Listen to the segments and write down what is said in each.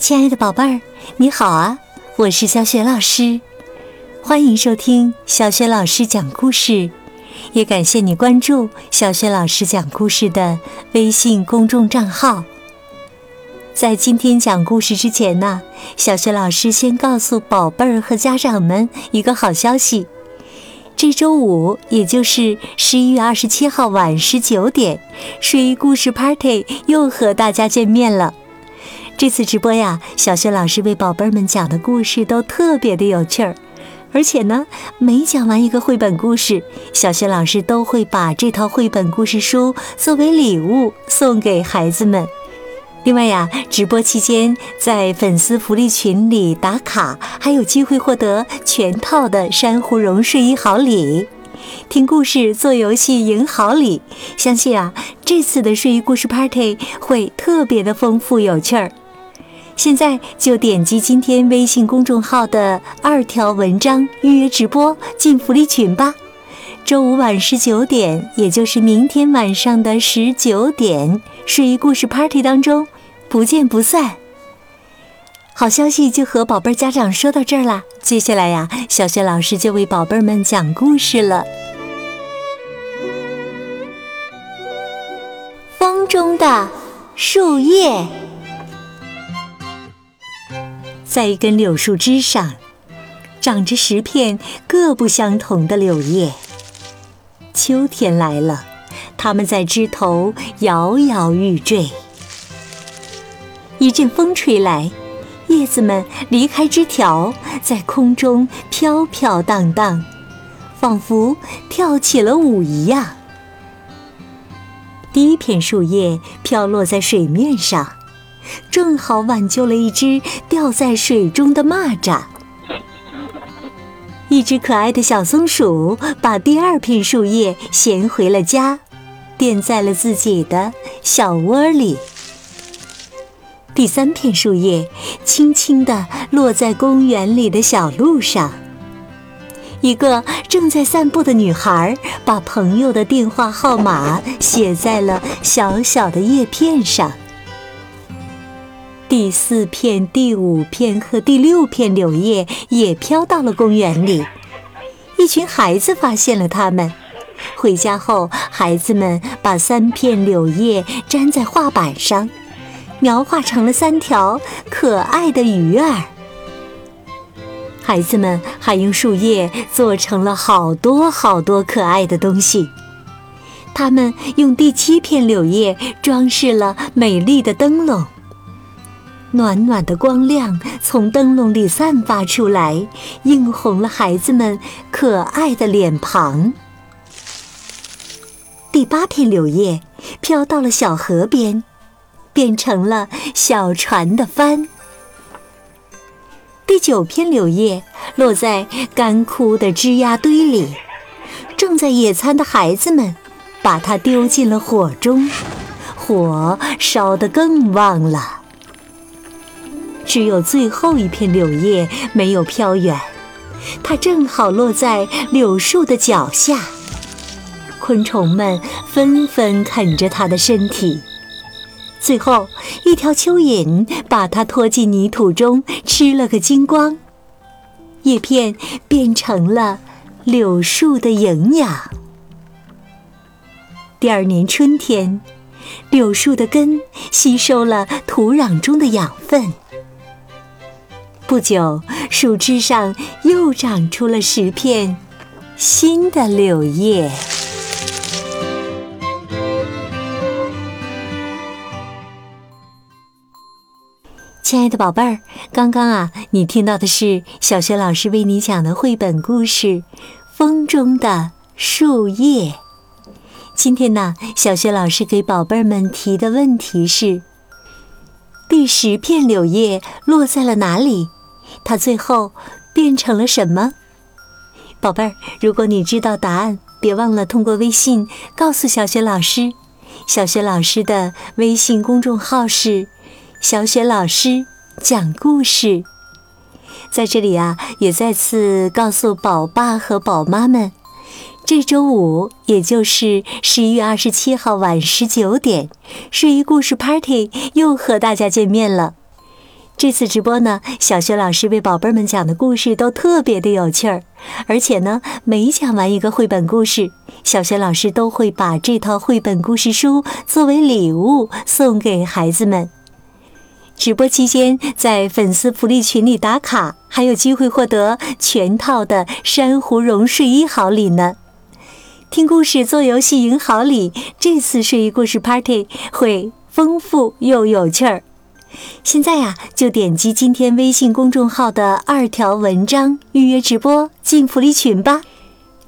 亲爱的宝贝儿，你好啊！我是小雪老师，欢迎收听小雪老师讲故事，也感谢你关注小雪老师讲故事的微信公众账号。在今天讲故事之前呢，小雪老师先告诉宝贝儿和家长们一个好消息：这周五，也就是十一月二十七号晚十九点，睡衣故事 Party 又和大家见面了。这次直播呀，小雪老师为宝贝们讲的故事都特别的有趣儿，而且呢，每讲完一个绘本故事，小雪老师都会把这套绘本故事书作为礼物送给孩子们。另外呀，直播期间在粉丝福利群里打卡，还有机会获得全套的珊瑚绒睡衣好礼。听故事、做游戏赢好礼，相信啊，这次的睡衣故事 Party 会特别的丰富有趣儿。现在就点击今天微信公众号的二条文章预约直播进福利群吧。周五晚十九点，也就是明天晚上的十九点，睡衣故事 Party 当中不见不散。好消息就和宝贝家长说到这儿啦。接下来呀，小雪老师就为宝贝们讲故事了。风中的树叶。在一根柳树枝上，长着十片各不相同的柳叶。秋天来了，它们在枝头摇摇欲坠。一阵风吹来，叶子们离开枝条，在空中飘飘荡荡，仿佛跳起了舞一样。第一片树叶飘落在水面上。正好挽救了一只掉在水中的蚂蚱。一只可爱的小松鼠把第二片树叶衔回了家，垫在了自己的小窝里。第三片树叶轻轻地落在公园里的小路上。一个正在散步的女孩把朋友的电话号码写在了小小的叶片上。第四片、第五片和第六片柳叶也飘到了公园里。一群孩子发现了它们。回家后，孩子们把三片柳叶粘在画板上，描画成了三条可爱的鱼儿。孩子们还用树叶做成了好多好多可爱的东西。他们用第七片柳叶装饰了美丽的灯笼。暖暖的光亮从灯笼里散发出来，映红了孩子们可爱的脸庞。第八片柳叶飘到了小河边，变成了小船的帆。第九片柳叶落在干枯的枝桠堆里，正在野餐的孩子们把它丢进了火中，火烧得更旺了。只有最后一片柳叶没有飘远，它正好落在柳树的脚下。昆虫们纷纷啃着它的身体，最后一条蚯蚓把它拖进泥土中吃了个精光。叶片变成了柳树的营养。第二年春天，柳树的根吸收了土壤中的养分。不久，树枝上又长出了十片新的柳叶。亲爱的宝贝儿，刚刚啊，你听到的是小学老师为你讲的绘本故事《风中的树叶》。今天呢，小学老师给宝贝们提的问题是：第十片柳叶落在了哪里？它最后变成了什么？宝贝儿，如果你知道答案，别忘了通过微信告诉小雪老师。小雪老师的微信公众号是“小雪老师讲故事”。在这里啊，也再次告诉宝爸和宝妈们，这周五，也就是十一月二十七号晚十九点，睡衣故事 Party 又和大家见面了。这次直播呢，小雪老师为宝贝们讲的故事都特别的有趣儿，而且呢，每讲完一个绘本故事，小雪老师都会把这套绘本故事书作为礼物送给孩子们。直播期间，在粉丝福利群里打卡，还有机会获得全套的珊瑚绒睡衣好礼呢。听故事、做游戏赢好礼，这次睡衣故事 Party 会丰富又有趣儿。现在呀，就点击今天微信公众号的二条文章预约直播进福利群吧。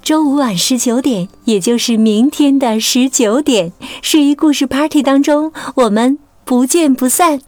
周五晚十九点，也就是明天的十九点，睡衣故事 Party 当中，我们不见不散。